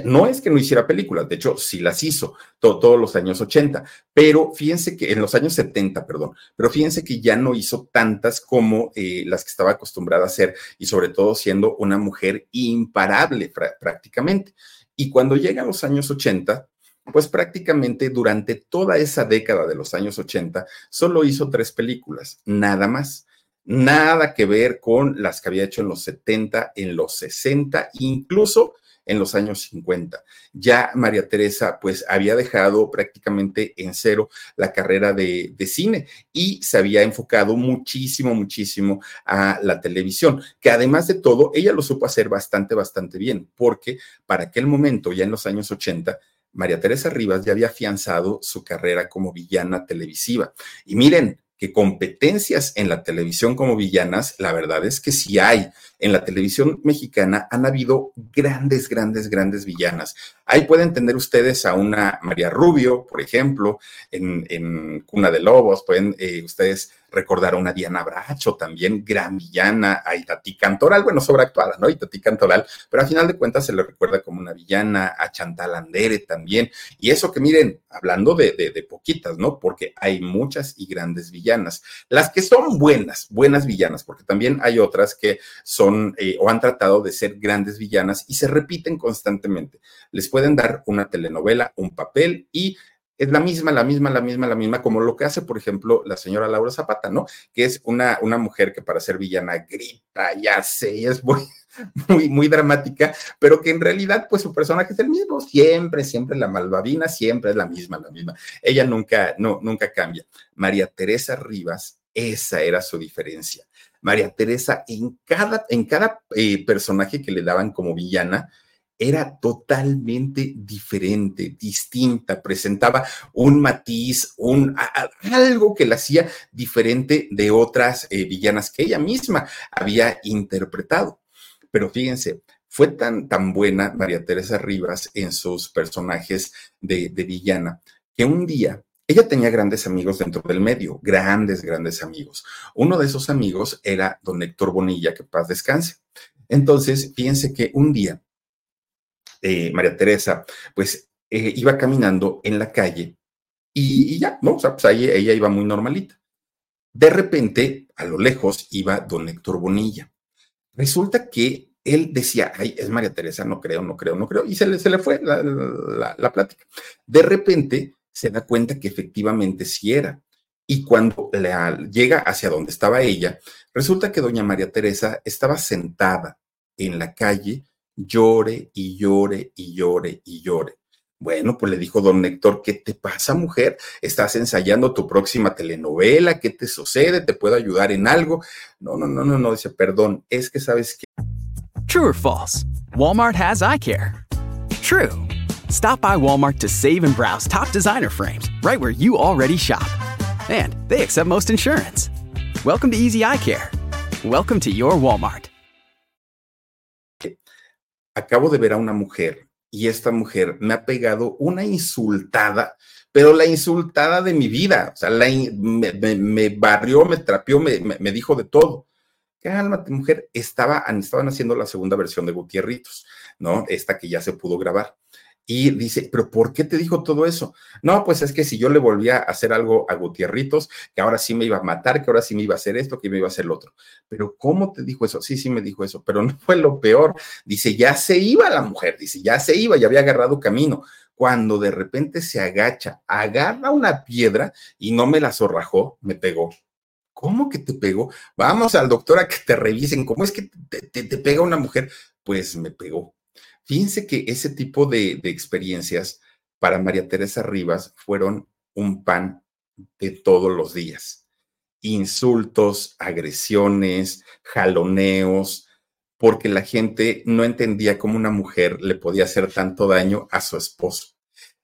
no es que no hiciera películas, de hecho sí las hizo todos los años 80, pero fíjense que en los años 70, perdón, pero fíjense que ya no hizo tantas como eh, las que estaba acostumbrada a hacer y sobre todo siendo una mujer imparable prácticamente. Y cuando llegan los años 80, pues prácticamente durante toda esa década de los años 80 solo hizo tres películas, nada más. Nada que ver con las que había hecho en los 70, en los 60, incluso en los años 50. Ya María Teresa pues había dejado prácticamente en cero la carrera de, de, cine y se había enfocado muchísimo, muchísimo a la televisión, que además de todo, ella lo supo hacer bastante, bastante bien, porque para aquel momento, ya en los años 80, María Teresa Rivas ya había afianzado su carrera como villana televisiva. Y miren, que competencias en la televisión como villanas, la verdad es que sí hay. En la televisión mexicana han habido grandes, grandes, grandes villanas. Ahí pueden tener ustedes a una María Rubio, por ejemplo, en, Cuna de Lobos, pueden eh, ustedes recordar a una Diana Bracho, también gran villana, a Itatí Cantoral, bueno, sobreactuada, ¿no? Itatí Cantoral, pero al final de cuentas se le recuerda como una villana, a Chantal Andere también, y eso que miren, hablando de, de, poquitas, ¿no? Porque hay muchas y grandes villanas, las que son buenas, buenas villanas, porque también hay otras que son eh, o han tratado de ser grandes villanas y se repiten constantemente. Les pueden dar una telenovela, un papel y es la misma, la misma, la misma, la misma, como lo que hace, por ejemplo, la señora Laura Zapata, ¿no? Que es una, una mujer que para ser villana grita, ya sé, es muy, <laughs> muy, muy dramática, pero que en realidad, pues su personaje es el mismo, siempre, siempre la malvadina, siempre es la misma, la misma. Ella nunca, no, nunca cambia. María Teresa Rivas, esa era su diferencia. María Teresa, en cada, en cada eh, personaje que le daban como villana, era totalmente diferente, distinta, presentaba un matiz, un, algo que la hacía diferente de otras eh, villanas que ella misma había interpretado. Pero fíjense, fue tan, tan buena María Teresa Rivas en sus personajes de, de villana que un día ella tenía grandes amigos dentro del medio, grandes, grandes amigos. Uno de esos amigos era don Héctor Bonilla, que paz descanse. Entonces, fíjense que un día eh, María Teresa, pues eh, iba caminando en la calle y, ya, ¿no? O sea, pues ahí ella iba muy normalita. De repente, a lo lejos, iba don Héctor Bonilla. Resulta que él decía, ay, es María Teresa, no creo, no creo, no creo, y se le, se le fue la, la, plática. De repente se da cuenta que efectivamente sí era. Y cuando llega hacia donde estaba ella, resulta que doña María Teresa estaba sentada en la calle llore y llore y llore y llore. Bueno, pues le dijo don Héctor, ¿qué te pasa, mujer? ¿Estás ensayando tu próxima telenovela? ¿Qué te sucede? ¿Te puedo ayudar en algo? No, no, no, no, no, dice, perdón, es que sabes que... True or false? Walmart has eye care. True. Stop by Walmart to save and browse top designer frames right where you already shop. And they accept most insurance. Welcome to Easy Eye Care. Welcome to your Walmart. acabo de ver a una mujer y esta mujer me ha pegado una insultada, pero la insultada de mi vida, o sea, me, barrió, me trapeó, me, me, dijo de todo. Cálmate, mujer, estaba, estaban haciendo la segunda versión de Gutierritos, ¿no? Esta que ya se pudo grabar. Y dice, pero ¿por qué te dijo todo eso? No, pues es que si yo le volvía a hacer algo a Gutierritos, que ahora sí me iba a matar, que ahora sí me iba a hacer esto, que me iba a hacer lo otro. Pero ¿cómo te dijo eso? Sí, sí me dijo eso, pero <laughs> no fue lo peor. Dice, ya se iba la mujer, dice, ya se iba, ya había agarrado camino. Cuando de repente se agacha, agarra una piedra y no me la zorrajó, me pegó. ¿Cómo que te pegó? Vamos al doctor a que te revisen. ¿Cómo es que te, te pega una mujer? Pues me pegó Fíjense que ese tipo de, experiencias para María Teresa Rivas fueron un pan de todos los días. Insultos, agresiones, jaloneos, porque la gente no entendía cómo una mujer le podía hacer tanto daño a su esposo.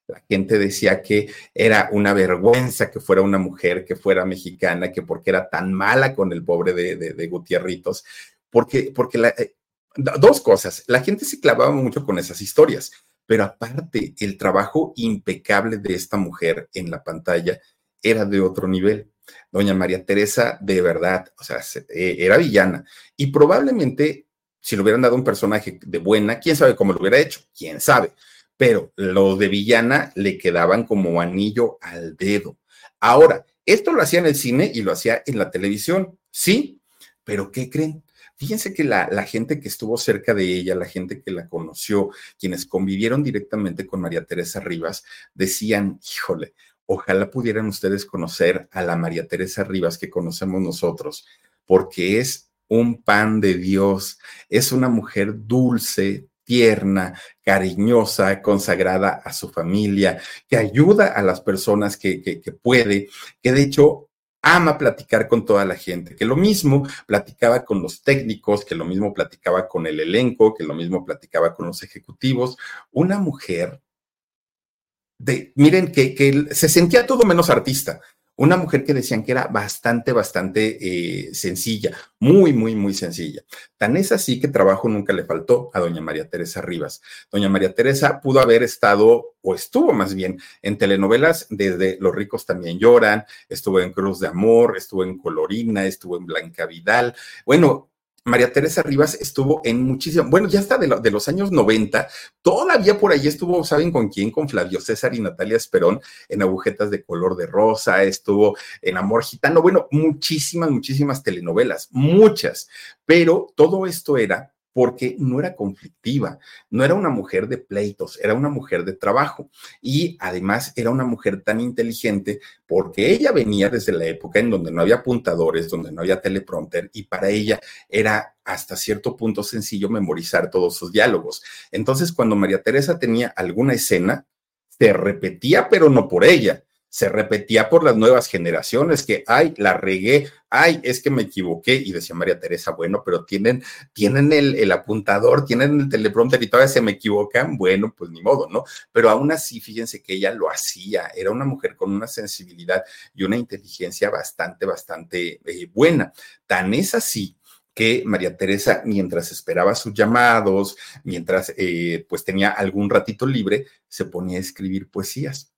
La gente decía que era una vergüenza que fuera una mujer, que fuera mexicana, que porque era tan mala con el pobre de, de, Gutierritos, porque, porque la, eh, dos cosas. La gente se clavaba mucho con esas historias, pero aparte, el trabajo impecable de esta mujer en la pantalla era de otro nivel. Doña María Teresa, de verdad, o sea, eh, era villana. Y probablemente, si le hubieran dado un personaje de buena, quién sabe cómo lo hubiera hecho, quién sabe. Pero lo de villana le quedaban como anillo al dedo. Ahora, esto lo hacía en el cine y lo hacía en la televisión, sí, pero ¿qué creen? Fíjense que la, gente que estuvo cerca de ella, la gente que la conoció, quienes convivieron directamente con María Teresa Rivas, decían, híjole, ojalá pudieran ustedes conocer a la María Teresa Rivas que conocemos nosotros, porque es un pan de Dios, es una mujer dulce, tierna, cariñosa, consagrada a su familia, que ayuda a las personas que, que, que puede, que de hecho ama platicar con toda la gente, que lo mismo platicaba con los técnicos, que lo mismo platicaba con el elenco, que lo mismo platicaba con los ejecutivos. Una mujer de, miren, que, que se sentía todo menos artista una mujer que decían que era bastante, bastante eh, sencilla, muy, muy, muy sencilla. Tan es así que trabajo nunca le faltó a doña María Teresa Rivas. Doña María Teresa pudo haber estado, o estuvo más bien, en telenovelas desde Los ricos también lloran, estuvo en Cruz de Amor, estuvo en Colorina, estuvo en Blanca Vidal. Bueno, María Teresa Rivas estuvo en muchísimo, bueno, ya está de, de, los años 90, todavía por ahí estuvo, ¿saben con quién? Con Flavio César y Natalia Esperón en Agujetas de Color de Rosa, estuvo en Amor Gitano, bueno, muchísimas, muchísimas telenovelas, muchas, pero todo esto era porque no era conflictiva, no era una mujer de pleitos, era una mujer de trabajo y además era una mujer tan inteligente porque ella venía desde la época en donde no había apuntadores, donde no había teleprompter y para ella era hasta cierto punto sencillo memorizar todos sus diálogos. Entonces, cuando María Teresa tenía alguna escena, se repetía, pero no por ella se repetía por las nuevas generaciones que, ay, la regué, ay, es que me equivoqué. Y decía María Teresa, bueno, pero tienen, tienen el, el, apuntador, tienen el teleprompter y todavía se me equivocan, bueno, pues ni modo, ¿no? Pero aún así, fíjense que ella lo hacía, era una mujer con una sensibilidad y una inteligencia bastante, bastante eh, buena. Tan es así que María Teresa, mientras esperaba sus llamados, mientras eh, pues tenía algún ratito libre, se ponía a escribir poesías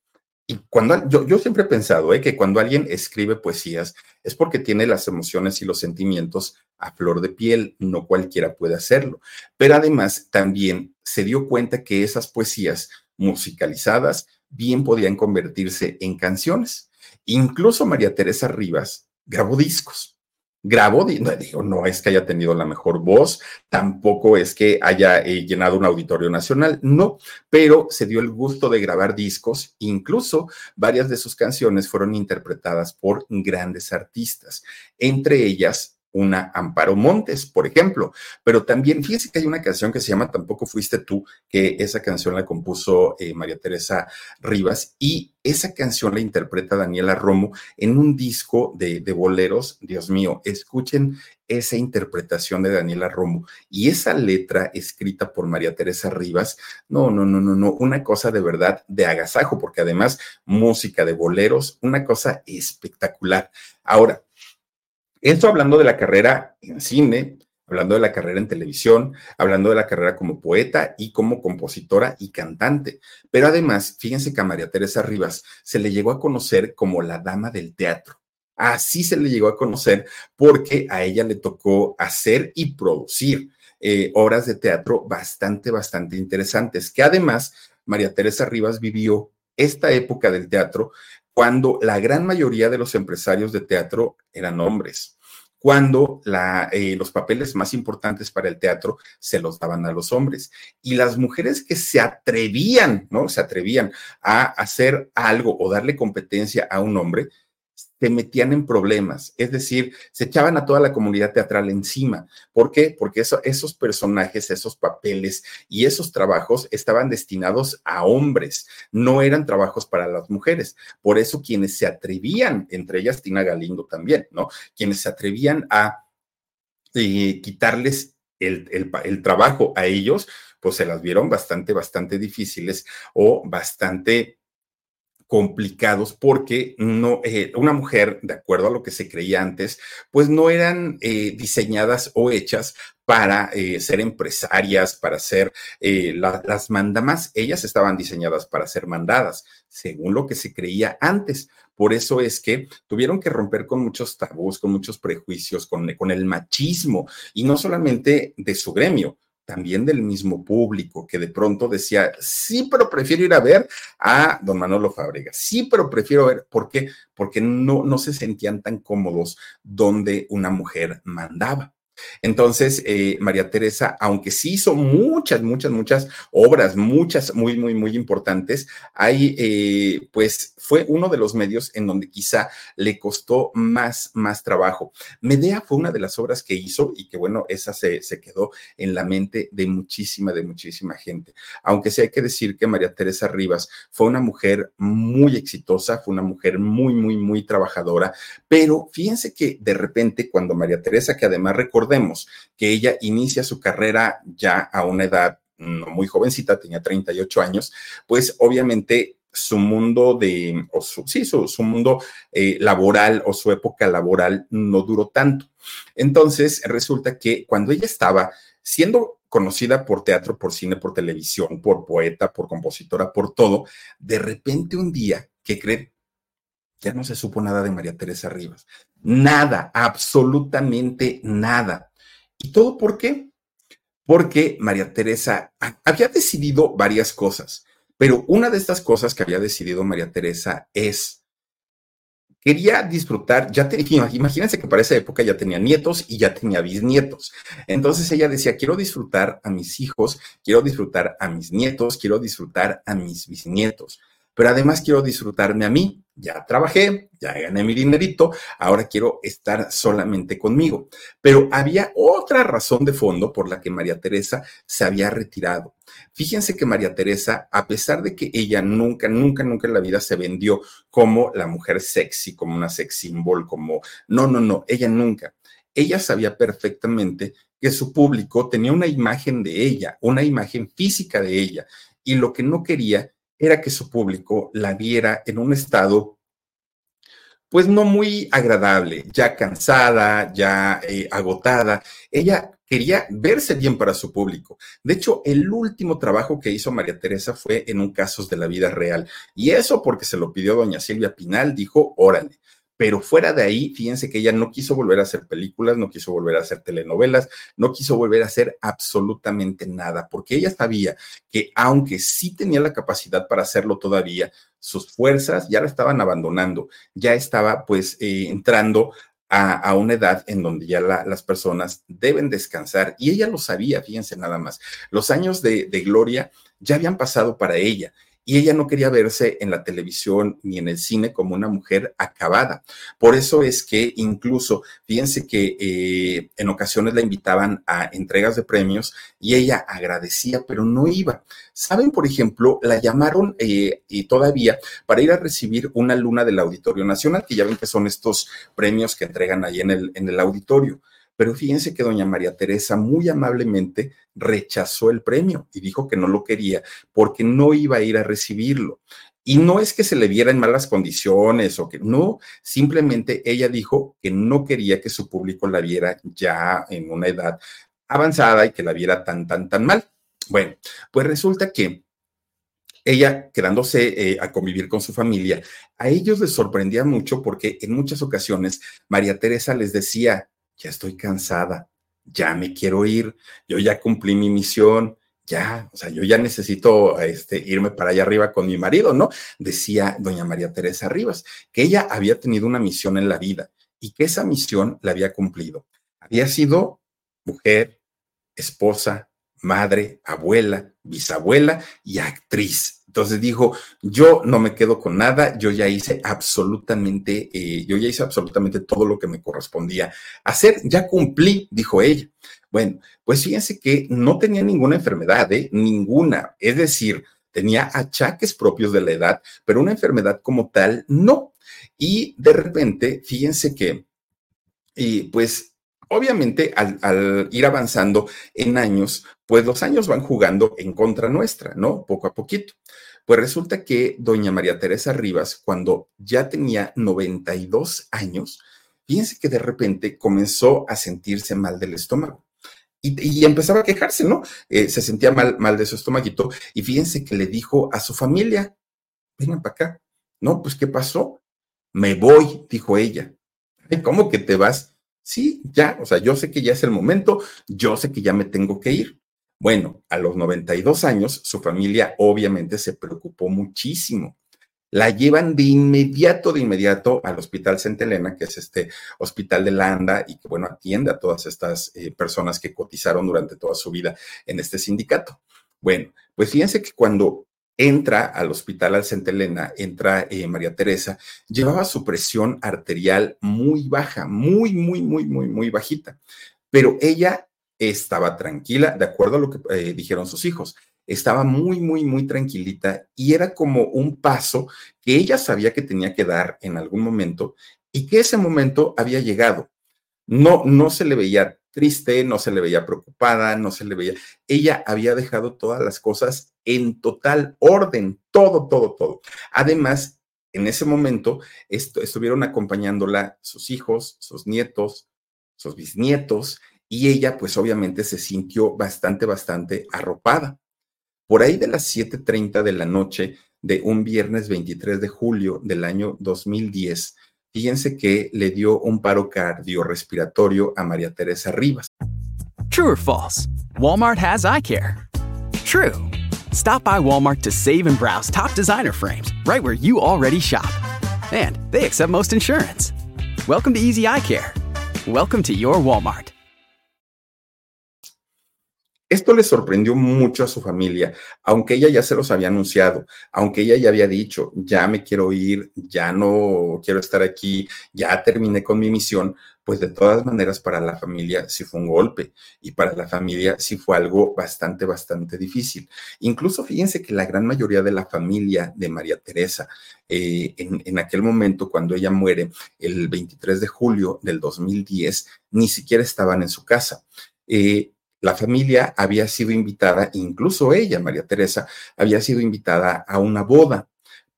y cuando yo, yo siempre he pensado ¿eh? que cuando alguien escribe poesías es porque tiene las emociones y los sentimientos a flor de piel, no cualquiera puede hacerlo. Pero además también se dio cuenta que esas poesías musicalizadas bien podían convertirse en canciones. Incluso María Teresa Rivas grabó discos grabó, no, digo, no es que haya tenido la mejor voz, tampoco es que haya eh, llenado un auditorio nacional, no, pero se dio el gusto de grabar discos, incluso varias de sus canciones fueron interpretadas por grandes artistas, entre ellas una Amparo Montes, por ejemplo. Pero también, fíjese que hay una canción que se llama Tampoco fuiste tú, que esa canción la compuso eh, María Teresa Rivas y esa canción la interpreta Daniela Romo en un disco de, de boleros. Dios mío, escuchen esa interpretación de Daniela Romo y esa letra escrita por María Teresa Rivas, no, no, no, no, no, una cosa de verdad de agasajo, porque además música de boleros, una cosa espectacular. Ahora, esto hablando de la carrera en cine, hablando de la carrera en televisión, hablando de la carrera como poeta y como compositora y cantante. Pero además, fíjense que a María Teresa Rivas se le llegó a conocer como la dama del teatro. Así se le llegó a conocer porque a ella le tocó hacer y producir eh, obras de teatro bastante, bastante interesantes, que además María Teresa Rivas vivió esta época del teatro cuando la gran mayoría de los empresarios de teatro eran hombres, cuando eh, los papeles más importantes para el teatro se los daban a los hombres. Y las mujeres que se atrevían, ¿no? Se atrevían a hacer algo o darle competencia a un hombre, se metían en problemas, es decir, se echaban a toda la comunidad teatral encima. ¿Por qué? Porque esos personajes, esos papeles y esos trabajos estaban destinados a hombres, no eran trabajos para las mujeres. Por eso quienes se atrevían, entre ellas Tina Galindo también, ¿no? Quienes se atrevían a eh, quitarles el, el trabajo a ellos, pues se las vieron bastante, bastante difíciles o bastante complicados porque no, eh, una mujer, de acuerdo a lo que se creía antes, pues no eran eh, diseñadas o hechas para eh, ser empresarias, para ser la, las mandamas, ellas estaban diseñadas para ser mandadas, según lo que se creía antes. Por eso es que tuvieron que romper con muchos tabús, con muchos prejuicios, con, con el machismo, y no solamente de su gremio, también del mismo público, que de pronto decía, sí, pero prefiero ir a ver a don Manolo Fábrega, sí, pero prefiero ver, ¿por qué? Porque no, no se sentían tan cómodos donde una mujer mandaba. Entonces, eh, María Teresa, aunque sí hizo muchas, muchas, muchas obras, muchas muy, muy, muy importantes, ahí, eh, pues, fue uno de los medios en donde quizá le costó más, más trabajo. Medea fue una de las obras que hizo y que, bueno, esa se, se quedó en la mente de muchísima, de muchísima gente. Aunque sí hay que decir que María Teresa Rivas fue una mujer muy exitosa, fue una mujer muy, muy, muy trabajadora, pero fíjense que de repente cuando María Teresa, que además recordó, recordemos que ella inicia su carrera ya a una edad muy jovencita, tenía 38 años, pues obviamente su mundo de, o su, sí, su, mundo eh, laboral o su época laboral no duró tanto. Entonces, resulta que cuando ella estaba siendo conocida por teatro, por cine, por televisión, por poeta, por compositora, por todo, de repente un día, ¿qué creen? Ya no se supo nada de María Teresa Rivas. Nada, absolutamente nada. ¿Y todo por qué? Porque María Teresa había decidido varias cosas, pero una de estas cosas que había decidido María Teresa es quería disfrutar, ya imagínense que para esa época ya tenía nietos y ya tenía bisnietos. Entonces ella decía, quiero disfrutar a mis hijos, quiero disfrutar a mis nietos, quiero disfrutar a mis bisnietos, pero además quiero disfrutarme a mí. Ya trabajé, ya gané mi dinerito, ahora quiero estar solamente conmigo. Pero había otra razón de fondo por la que María Teresa se había retirado. Fíjense que María Teresa, a pesar de que ella nunca, nunca, nunca en la vida se vendió como la mujer sexy, como una sex symbol, como... No, no, no, ella nunca. Ella sabía perfectamente que su público tenía una imagen de ella, una imagen física de ella, y lo que no quería era que su público la viera en un estado pues no muy agradable, ya cansada, ya eh, agotada. Ella quería verse bien para su público. De hecho, el último trabajo que hizo María Teresa fue en un casos de la vida real. Y eso porque se lo pidió doña Silvia Pinal, dijo, órale. Pero fuera de ahí, fíjense que ella no quiso volver a hacer películas, no quiso volver a hacer telenovelas, no quiso volver a hacer absolutamente nada, porque ella sabía que aunque sí tenía la capacidad para hacerlo todavía, sus fuerzas ya la estaban abandonando, ya estaba pues eh, entrando a, una edad en donde ya las personas deben descansar. Y ella lo sabía, fíjense nada más. Los años de, de gloria ya habían pasado para ella y ella no quería verse en la televisión ni en el cine como una mujer acabada. Por eso es que incluso, fíjense que eh, en ocasiones la invitaban a entregas de premios y ella agradecía, pero no iba. Saben, por ejemplo, la llamaron eh, y todavía para ir a recibir una luna del Auditorio Nacional, que ya ven que son estos premios que entregan ahí en el, en el auditorio. Pero fíjense que doña María Teresa muy amablemente rechazó el premio y dijo que no lo quería porque no iba a ir a recibirlo. Y no es que se le viera en malas condiciones o que no, simplemente ella dijo que no quería que su público la viera ya en una edad avanzada y que la viera tan, tan, tan mal. Bueno, pues resulta que ella quedándose eh, a convivir con su familia, a ellos les sorprendía mucho porque en muchas ocasiones María Teresa les decía, ya estoy cansada, ya me quiero ir, yo ya cumplí mi misión, ya, o sea, yo ya necesito este, irme para allá arriba con mi marido, ¿no? Decía doña María Teresa Rivas, que ella había tenido una misión en la vida y que esa misión la había cumplido. Había sido mujer, esposa, madre, abuela, bisabuela y actriz. Entonces dijo, yo no me quedo con nada, yo ya hice absolutamente, eh, yo ya hice absolutamente todo lo que me correspondía hacer, ya cumplí, dijo ella. Bueno, pues fíjense que no tenía ninguna enfermedad, ¿eh? ninguna, es decir, tenía achaques propios de la edad, pero una enfermedad como tal, no. Y de repente, fíjense que, y pues Obviamente, al, ir avanzando en años, pues los años van jugando en contra nuestra, ¿no? Poco a poquito. Pues resulta que doña María Teresa Rivas, cuando ya tenía 92 años, fíjense que de repente comenzó a sentirse mal del estómago. Y, empezaba a quejarse, ¿no? Eh, se sentía mal, mal de su estomaguito. Y fíjense que le dijo a su familia, vengan para acá. No, pues, ¿qué pasó? Me voy, dijo ella. ¿Cómo que te vas? Sí, ya, o sea, yo sé que ya es el momento, yo sé que ya me tengo que ir. Bueno, a los 92 años, su familia obviamente se preocupó muchísimo. La llevan de inmediato, de inmediato al Hospital Santa Elena, que es este hospital de la ANDA y que, bueno, atiende a todas estas eh, personas que cotizaron durante toda su vida en este sindicato. Bueno, pues fíjense que cuando entra al hospital al Santa Elena, entra eh, María Teresa, llevaba su presión arterial muy baja, muy, muy, muy, muy, muy bajita. Pero ella estaba tranquila, de acuerdo a lo que eh, dijeron sus hijos. Estaba muy, muy, muy tranquilita y era como un paso que ella sabía que tenía que dar en algún momento y que ese momento había llegado. No, no se le veía triste, no se le veía preocupada, no se le veía. Ella había dejado todas las cosas en total orden, todo, todo, todo. Además, en ese momento estuvieron acompañándola sus hijos, sus nietos, sus bisnietos, y ella pues obviamente se sintió bastante, bastante arropada. Por ahí de las 7.30 de la noche de un viernes 23 de julio del año 2010, fíjense que le dio un paro cardiorrespiratorio a María Teresa Rivas. True or false? Walmart has eye care. True. Stop by Walmart to save and browse top designer frames right where you already shop. And they accept most insurance. Welcome to Easy Eye Care. Welcome to your Walmart. Esto le sorprendió mucho a su familia, aunque ella ya se los había anunciado, aunque ella ya había dicho, ya me quiero ir, ya no quiero estar aquí, ya terminé con mi misión, pues de todas maneras para la familia sí fue un golpe y para la familia sí fue algo bastante, bastante difícil. Incluso fíjense que la gran mayoría de la familia de María Teresa, eh, en, aquel momento cuando ella muere, el 23 de julio del 2010, ni siquiera estaban en su casa. Eh, la familia había sido invitada, incluso ella, María Teresa, había sido invitada a una boda,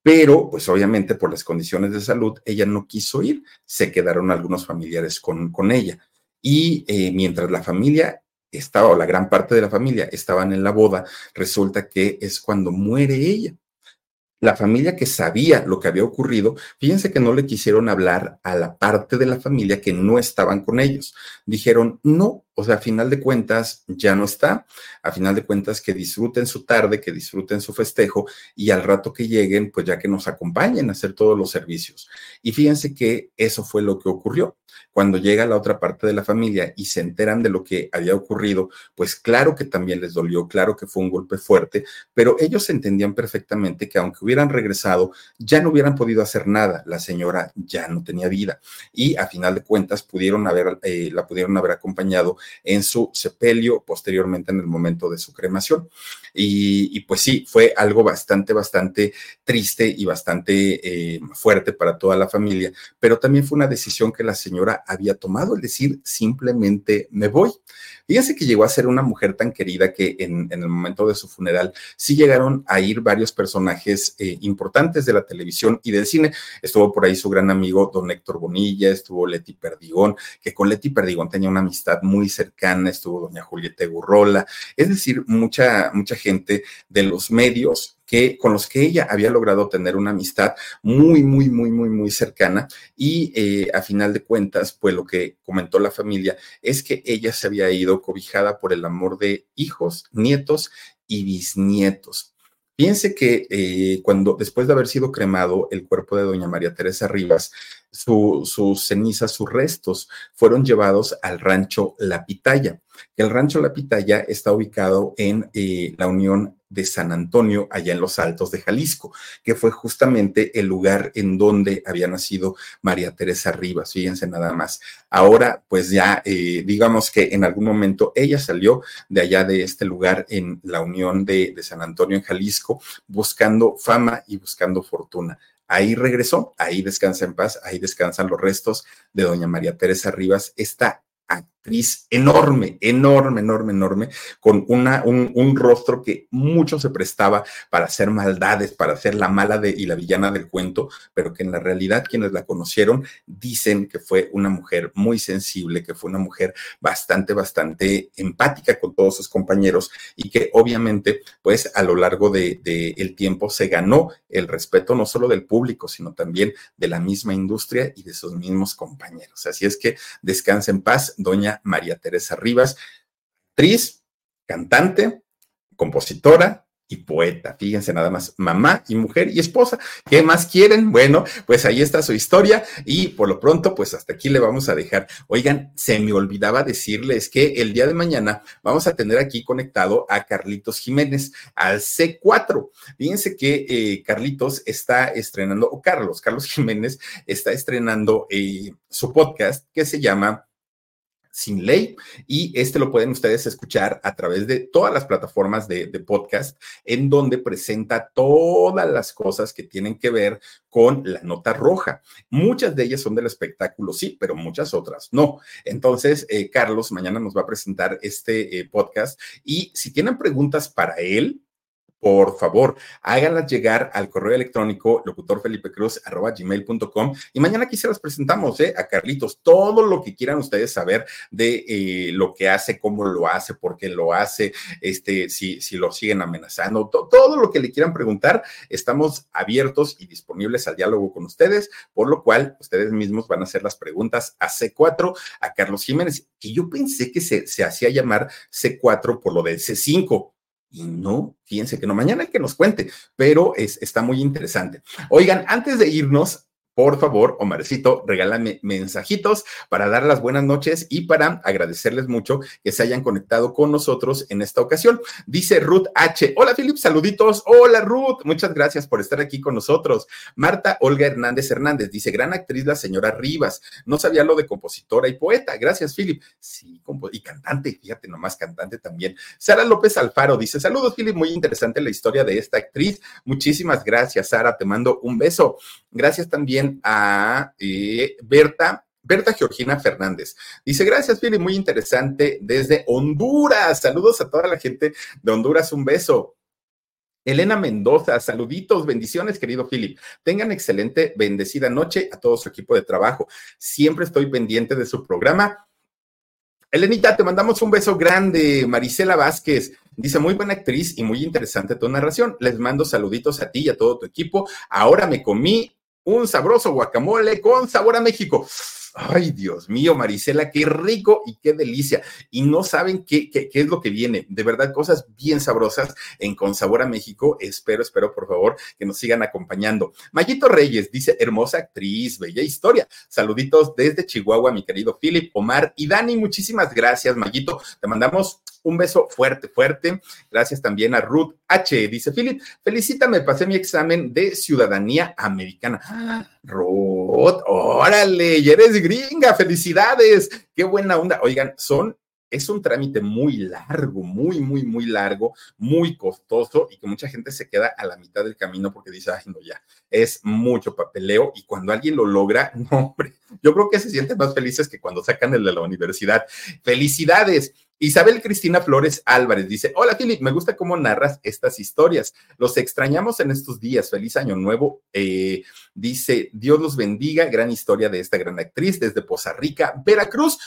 pero pues obviamente por las condiciones de salud ella no quiso ir, se quedaron algunos familiares con, con ella. Y eh, mientras la familia estaba, o la gran parte de la familia estaban en la boda, resulta que es cuando muere ella la familia que sabía lo que había ocurrido, fíjense que no le quisieron hablar a la parte de la familia que no estaban con ellos. Dijeron, no, o sea, a final de cuentas ya no está, a final de cuentas que disfruten su tarde, que disfruten su festejo y al rato que lleguen, pues ya que nos acompañen a hacer todos los servicios. Y fíjense que eso fue lo que ocurrió. Cuando llega la otra parte de la familia y se enteran de lo que había ocurrido, pues claro que también les dolió, claro que fue un golpe fuerte, pero ellos entendían perfectamente que aunque hubieran regresado, ya no hubieran podido hacer nada. La señora ya no tenía vida y a final de cuentas pudieron haber, eh, la pudieron haber acompañado en su sepelio, posteriormente en el momento de su cremación. Y, pues sí, fue algo bastante, bastante triste y bastante eh, fuerte para toda la familia, pero también fue una decisión que la señora había tomado, el decir, simplemente me voy. Fíjense que llegó a ser una mujer tan querida que en, el momento de su funeral sí llegaron a ir varios personajes eh, importantes de la televisión y del cine. Estuvo por ahí su gran amigo don Héctor Bonilla, estuvo Leti Perdigón, que con Leti Perdigón tenía una amistad muy cercana, estuvo doña Julieta Gurrola, es decir, mucha, mucha gente de los medios que, con los que ella había logrado tener una amistad muy, muy, muy, muy, muy cercana. Y eh, a final de cuentas, pues lo que comentó la familia es que ella se había ido cobijada por el amor de hijos, nietos y bisnietos. Piense que eh, cuando, después de haber sido cremado el cuerpo de doña María Teresa Rivas, sus cenizas, sus restos fueron llevados al rancho La Pitaya. El rancho La Pitaya está ubicado en eh, la Unión de San Antonio, allá en los Altos de Jalisco, que fue justamente el lugar en donde había nacido María Teresa Rivas, fíjense nada más. Ahora, pues ya, eh, digamos que en algún momento ella salió de allá de este lugar en la Unión de, de San Antonio, en Jalisco, buscando fama y buscando fortuna. Ahí regresó, ahí descansa en paz, ahí descansan los restos de doña María Teresa Rivas, esta enorme, enorme, enorme, enorme, con una, un, rostro que mucho se prestaba para hacer maldades, para hacer la mala de, y la villana del cuento, pero que en la realidad quienes la conocieron dicen que fue una mujer muy sensible, que fue una mujer bastante, bastante empática con todos sus compañeros y que obviamente, pues a lo largo del de, tiempo se ganó el respeto no solo del público, sino también de la misma industria y de sus mismos compañeros. Así es que descansa en paz doña María Teresa Rivas, actriz, cantante, compositora, y poeta. Fíjense nada más, mamá y mujer y esposa. ¿Qué más quieren? Bueno, pues ahí está su historia y por lo pronto, pues hasta aquí le vamos a dejar. Oigan, se me olvidaba decirles que el día de mañana vamos a tener aquí conectado a Carlitos Jiménez al C4. Fíjense que eh, Carlitos está estrenando, o Carlos, Carlos <laughs> Jiménez está estrenando eh, su podcast que se llama sin ley y este lo pueden ustedes escuchar a través de todas las plataformas de, podcast en donde presenta todas las cosas que tienen que ver con la nota roja. Muchas de ellas son del espectáculo, sí, pero muchas otras no. Entonces, eh, Carlos mañana nos va a presentar este eh, podcast y si tienen preguntas para él, por favor, háganlas llegar al correo electrónico locutorfelipecruz.gmail.com y mañana aquí se las presentamos ¿eh? a Carlitos. Todo lo que quieran ustedes saber de eh, lo que hace, cómo lo hace, por qué lo hace, este, si, si lo siguen amenazando, todo lo que le quieran preguntar, estamos abiertos y disponibles al diálogo con ustedes, por lo cual ustedes mismos van a hacer las preguntas a C4, a Carlos Jiménez, que yo pensé que se, se hacía llamar C4 por lo del C5 y no, fíjense que no, mañana hay que nos cuente, pero es, está muy interesante. Oigan, antes de irnos, por favor, Omarcito, regálame mensajitos para dar las buenas noches y para agradecerles mucho que se hayan conectado con nosotros en esta ocasión. Dice Ruth H. Hola, Philip, saluditos. Hola, Ruth. Muchas gracias por estar aquí con nosotros. Marta Olga Hernández Hernández dice, gran actriz la señora Rivas. No sabía lo de compositora y poeta. Gracias, Philip. Sí, y cantante, fíjate nomás, cantante también. Sara López Alfaro dice, saludos, Philip, muy interesante la historia de esta actriz. Muchísimas gracias, Sara. Te mando un beso. Gracias también a eh, Berta. Berta Georgina Fernández. Dice, gracias, Philip, muy interesante desde Honduras. Saludos a toda la gente de Honduras, un beso. Elena Mendoza, saluditos, bendiciones, querido Philip. Tengan excelente, bendecida noche a todo su equipo de trabajo. Siempre estoy pendiente de su programa. Elenita, te mandamos un beso grande. Marisela Vázquez dice, muy buena actriz y muy interesante tu narración. Les mando saluditos a ti y a todo tu equipo. Ahora me comí un sabroso guacamole con sabor a México. Ay, Dios mío, Marisela, qué rico y qué delicia. Y no saben qué, qué, qué, es lo que viene. De verdad, cosas bien sabrosas en Con Sabor a México. Espero, espero, por favor, que nos sigan acompañando. Mayito Reyes dice, hermosa actriz, bella historia. Saluditos desde Chihuahua, mi querido Philip, Omar y Dani. Muchísimas gracias, Mayito. Te mandamos un beso fuerte, fuerte. Gracias también a Ruth H. Dice Philip, felicítame, pasé mi examen de ciudadanía americana. Ah, Ruth, órale, ya eres gringa, felicidades. Qué buena onda. Oigan, son es un trámite muy largo, muy, muy, muy largo, muy costoso y que mucha gente se queda a la mitad del camino porque dice, ay, no, ya, es mucho papeleo y cuando alguien lo logra, <laughs> no, hombre, yo creo que se sienten más felices que cuando sacan el de la universidad. Felicidades. Isabel Cristina Flores Álvarez dice, hola Philip, me gusta cómo narras estas historias. Los extrañamos en estos días. Feliz año nuevo. Eh, dice, Dios los bendiga. Gran historia de esta gran actriz desde Poza Rica, Veracruz.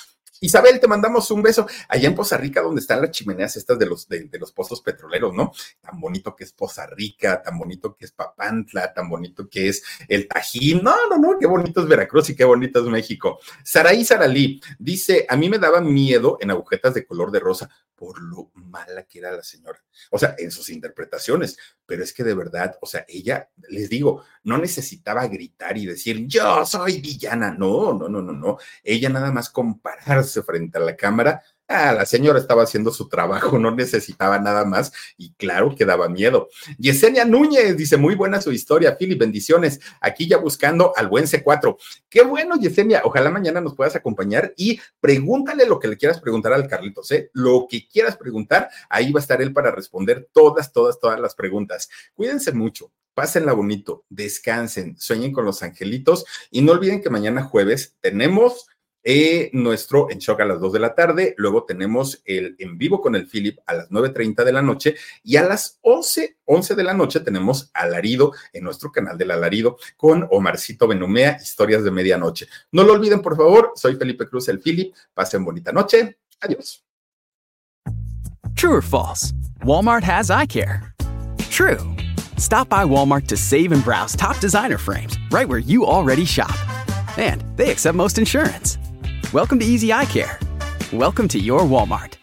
Isabel, te mandamos un beso. Allá en Poza Rica, donde están las chimeneas estas de los, de, los pozos petroleros, ¿no? Tan bonito que es Poza Rica, tan bonito que es Papantla, tan bonito que es el Tajín. No, no, no, qué bonito es Veracruz y qué bonito es México. Saraí Saralí dice, a mí me daba miedo en agujetas de color de rosa por lo mala que era la señora. O sea, en sus interpretaciones, pero es que de verdad, o sea, ella, les digo, no necesitaba gritar y decir, yo soy villana. No, no, no, no, no. Ella nada más compararse frente a la cámara Ah, la señora estaba haciendo su trabajo, no necesitaba nada más y claro que daba miedo. Yesenia Núñez dice, muy buena su historia, Philip, bendiciones. Aquí ya buscando al buen C4. Qué bueno, Yesenia, ojalá mañana nos puedas acompañar y pregúntale lo que le quieras preguntar al Carlitos, ¿eh? Lo que quieras preguntar, ahí va a estar él para responder todas, todas, todas las preguntas. Cuídense mucho. Pásenla bonito, descansen, sueñen con los angelitos y no olviden que mañana jueves tenemos eh, nuestro en shock a las 2 de la tarde, luego tenemos el en vivo con el Philip a las 9.30 de la noche y a las 11, 11 de la noche tenemos Alarido en nuestro canal del Alarido con Omarcito Benumea, historias de medianoche. No lo olviden, por favor, soy Felipe Cruz, el Philip, pasen bonita noche, adiós. True or false, Walmart has eye care. True. Stop by Walmart to save and browse top designer frames right where you already shop. And they accept most insurance. Welcome to Easy Eye Care. Welcome to your Walmart.